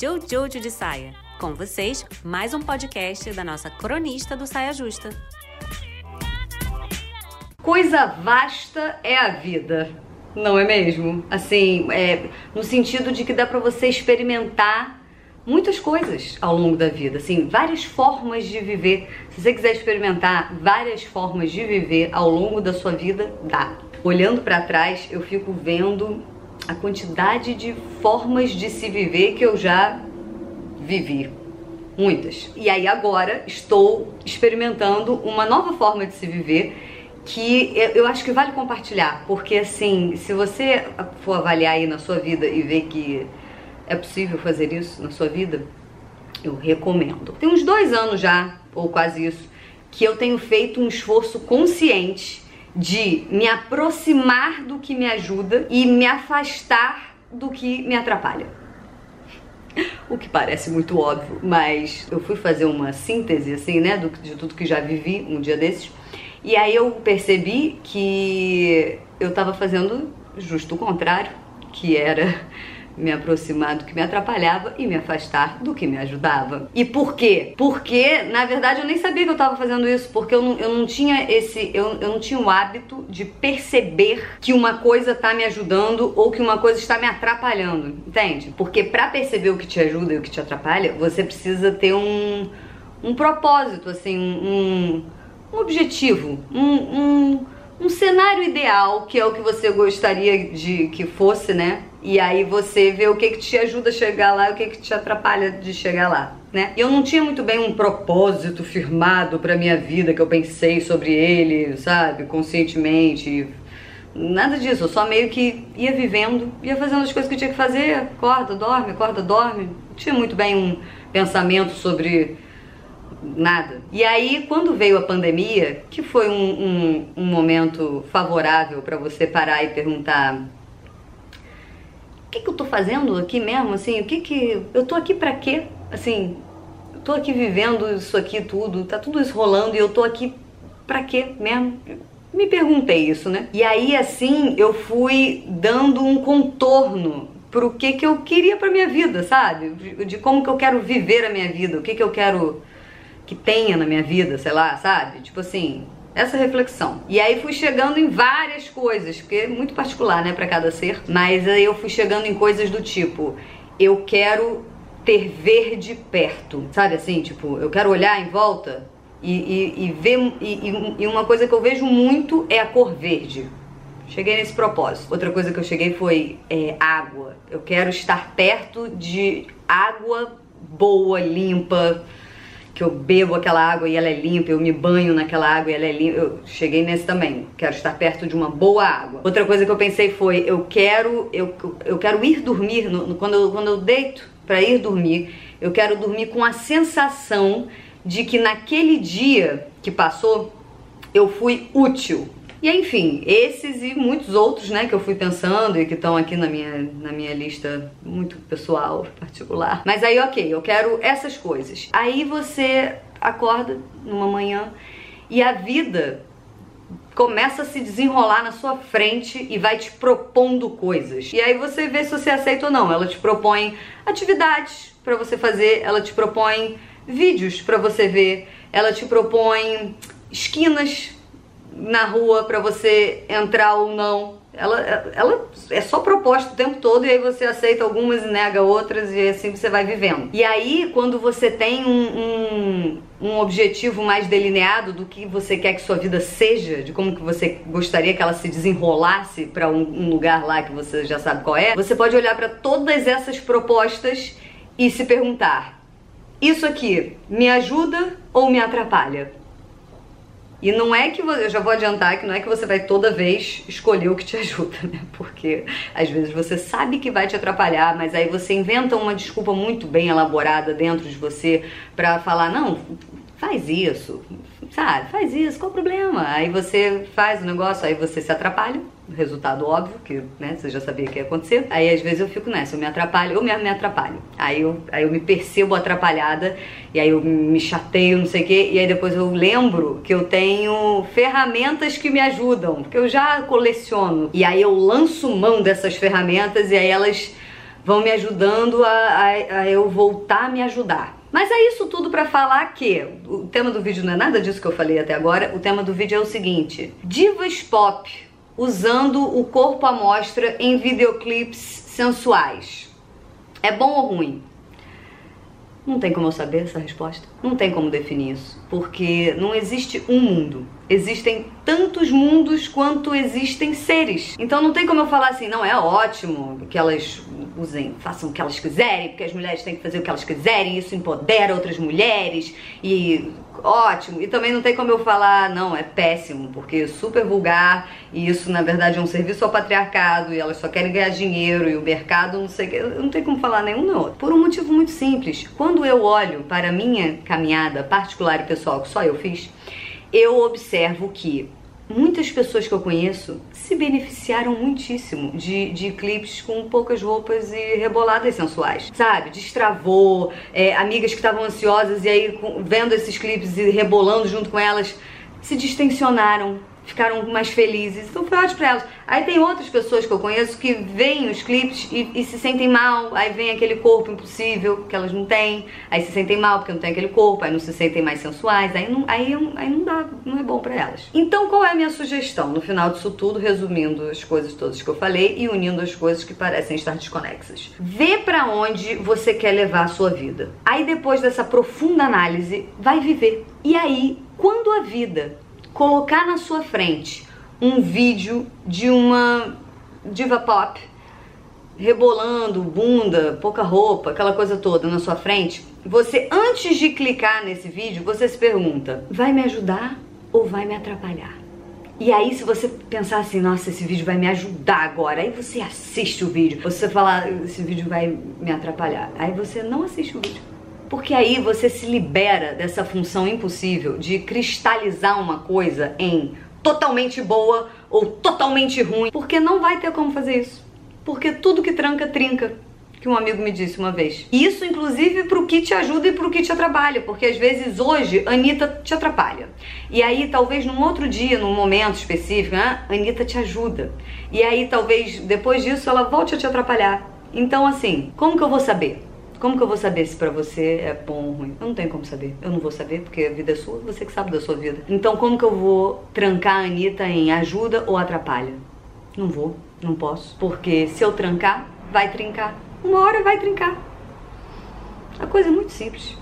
Jojo de Saia. Com vocês, mais um podcast da nossa cronista do Saia Justa. Coisa vasta é a vida, não é mesmo? Assim, é, no sentido de que dá para você experimentar muitas coisas ao longo da vida, assim, várias formas de viver. Se você quiser experimentar várias formas de viver ao longo da sua vida, dá. Olhando para trás, eu fico vendo a quantidade de formas de se viver que eu já vivi. Muitas. E aí agora estou experimentando uma nova forma de se viver que eu acho que vale compartilhar, porque assim, se você for avaliar aí na sua vida e ver que é possível fazer isso na sua vida? Eu recomendo. Tem uns dois anos já, ou quase isso, que eu tenho feito um esforço consciente de me aproximar do que me ajuda e me afastar do que me atrapalha. O que parece muito óbvio, mas eu fui fazer uma síntese, assim, né, de tudo que já vivi um dia desses. E aí eu percebi que eu tava fazendo justo o contrário, que era me aproximar do que me atrapalhava e me afastar do que me ajudava. E por quê? Porque, na verdade, eu nem sabia que eu estava fazendo isso, porque eu não, eu não tinha esse. Eu, eu não tinha o hábito de perceber que uma coisa está me ajudando ou que uma coisa está me atrapalhando. Entende? Porque para perceber o que te ajuda e o que te atrapalha, você precisa ter um, um propósito, assim, um, um objetivo, um, um um cenário ideal, que é o que você gostaria de que fosse, né? E aí você vê o que que te ajuda a chegar lá e o que que te atrapalha de chegar lá, né? Eu não tinha muito bem um propósito firmado para minha vida que eu pensei sobre ele, sabe, conscientemente. Nada disso, eu só meio que ia vivendo, ia fazendo as coisas que eu tinha que fazer, acorda, dorme, acorda, dorme. Não tinha muito bem um pensamento sobre nada. E aí, quando veio a pandemia, que foi um, um, um momento favorável para você parar e perguntar: o que, que eu tô fazendo aqui mesmo? Assim, o que que. Eu tô aqui para quê? Assim, eu tô aqui vivendo isso aqui tudo, tá tudo isso rolando e eu tô aqui para quê mesmo? Me perguntei isso, né? E aí, assim, eu fui dando um contorno pro que que eu queria pra minha vida, sabe? De, como que eu quero viver a minha vida, o que que eu quero que tenha na minha vida, sei lá, sabe? Tipo assim, essa reflexão. E aí fui chegando em várias coisas, porque é muito particular, né, para cada ser, mas aí eu fui chegando em coisas do tipo, eu quero ter verde perto, sabe assim, tipo, eu quero olhar em volta e, e, e ver, e, e uma coisa que eu vejo muito é a cor verde. Cheguei nesse propósito. Outra coisa que eu cheguei foi é, água. Eu quero estar perto de água boa, limpa, que eu bebo aquela água e ela é limpa, eu me banho naquela água e ela é limpa. Eu cheguei nesse também. Quero estar perto de uma boa água. Outra coisa que eu pensei foi, eu quero eu, eu quero ir dormir no, quando eu, quando eu deito para ir dormir, eu quero dormir com a sensação de que naquele dia que passou eu fui útil e enfim, esses e muitos outros, né, que eu fui pensando e que estão aqui na minha, na minha lista muito pessoal, particular. Mas aí, ok, eu quero essas coisas. Aí você acorda numa manhã e a vida começa a se desenrolar na sua frente e vai te propondo coisas. E aí você vê se você aceita ou não. Ela te propõe atividades para você fazer, ela te propõe vídeos para você ver, ela te propõe esquinas na rua para você entrar ou não. Ela, ela é só proposta o tempo todo e aí você aceita algumas e nega outras e assim você vai vivendo. E aí, quando você tem um, um, um objetivo mais delineado do que você quer que sua vida seja, de como que você gostaria que ela se desenrolasse para um, um lugar lá que você já sabe qual é, você pode olhar para todas essas propostas e se perguntar: isso aqui me ajuda ou me atrapalha? E não é que eu já vou adiantar que não é que você vai toda vez escolher o que te ajuda, né? Porque às vezes você sabe que vai te atrapalhar, mas aí você inventa uma desculpa muito bem elaborada dentro de você para falar: "Não, faz isso, sabe? Faz isso, qual o problema?". Aí você faz o negócio, aí você se atrapalha resultado óbvio, que né, você já sabia que ia acontecer. Aí às vezes eu fico nessa, eu me atrapalho, eu mesmo me atrapalho. Aí eu, aí eu me percebo atrapalhada, e aí eu me chateio, não sei o quê, e aí depois eu lembro que eu tenho ferramentas que me ajudam, que eu já coleciono. E aí eu lanço mão dessas ferramentas e aí elas vão me ajudando a, a, a eu voltar a me ajudar. Mas é isso tudo para falar que o tema do vídeo não é nada disso que eu falei até agora. O tema do vídeo é o seguinte: divas pop usando o corpo à mostra em videoclipes sensuais. É bom ou ruim? Não tem como eu saber essa resposta. Não tem como definir isso, porque não existe um mundo. Existem tantos mundos quanto existem seres. Então não tem como eu falar assim, não é ótimo que elas usem, façam o que elas quiserem, porque as mulheres têm que fazer o que elas quiserem, isso empodera outras mulheres e ótimo. E também não tem como eu falar, não, é péssimo, porque é super vulgar e isso na verdade é um serviço ao patriarcado e elas só querem ganhar dinheiro e o mercado não sei, eu não tem como falar nenhum nem outro. Por um motivo muito simples. Quando eu olho para a minha caminhada particular e pessoal que só eu fiz, eu observo que muitas pessoas que eu conheço se beneficiaram muitíssimo de, de clipes com poucas roupas e reboladas sensuais, sabe? Destravou, é, amigas que estavam ansiosas e aí vendo esses clipes e rebolando junto com elas se distensionaram ficaram mais felizes. Então foi ótimo pra elas. Aí tem outras pessoas que eu conheço que veem os clipes e, e, se sentem mal. Aí vem aquele corpo impossível que elas não têm. Aí se sentem mal porque não tem aquele corpo. Aí não se sentem mais sensuais. Aí não, aí, aí não dá, não é bom para elas. Então qual é a minha sugestão? No final disso tudo, resumindo as coisas todas que eu falei e unindo as coisas que parecem estar desconexas. Vê para onde você quer levar a sua vida. Aí depois dessa profunda análise, vai viver. E aí, quando a vida colocar na sua frente um vídeo de uma diva pop rebolando, bunda, pouca roupa, aquela coisa toda na sua frente, você antes de clicar nesse vídeo, você se pergunta: vai me ajudar ou vai me atrapalhar? E aí, se você pensar assim, nossa, esse vídeo vai me ajudar agora, aí você assiste o vídeo. Você falar, esse vídeo vai me atrapalhar. Aí você não assiste o vídeo. Porque aí você se libera dessa função impossível de cristalizar uma coisa em totalmente boa ou totalmente ruim, porque não vai ter como fazer isso. Porque tudo que tranca, trinca que um amigo me disse uma vez. Isso, inclusive, pro que te ajuda e pro que te atrapalha, porque às vezes hoje Anitta te atrapalha. E aí, talvez num outro dia, num momento específico, né, a Anitta te ajuda. E aí, talvez depois disso, ela volte a te atrapalhar. Então, assim, como que eu vou saber? Como que eu vou saber se para você é bom ou ruim? Eu não tenho como saber. Eu não vou saber porque a vida é sua, você que sabe da sua vida. Então como que eu vou trancar a Anitta em ajuda ou atrapalha? Não vou, não posso. Porque se eu trancar, vai trincar. Uma hora vai trincar. A coisa é muito simples.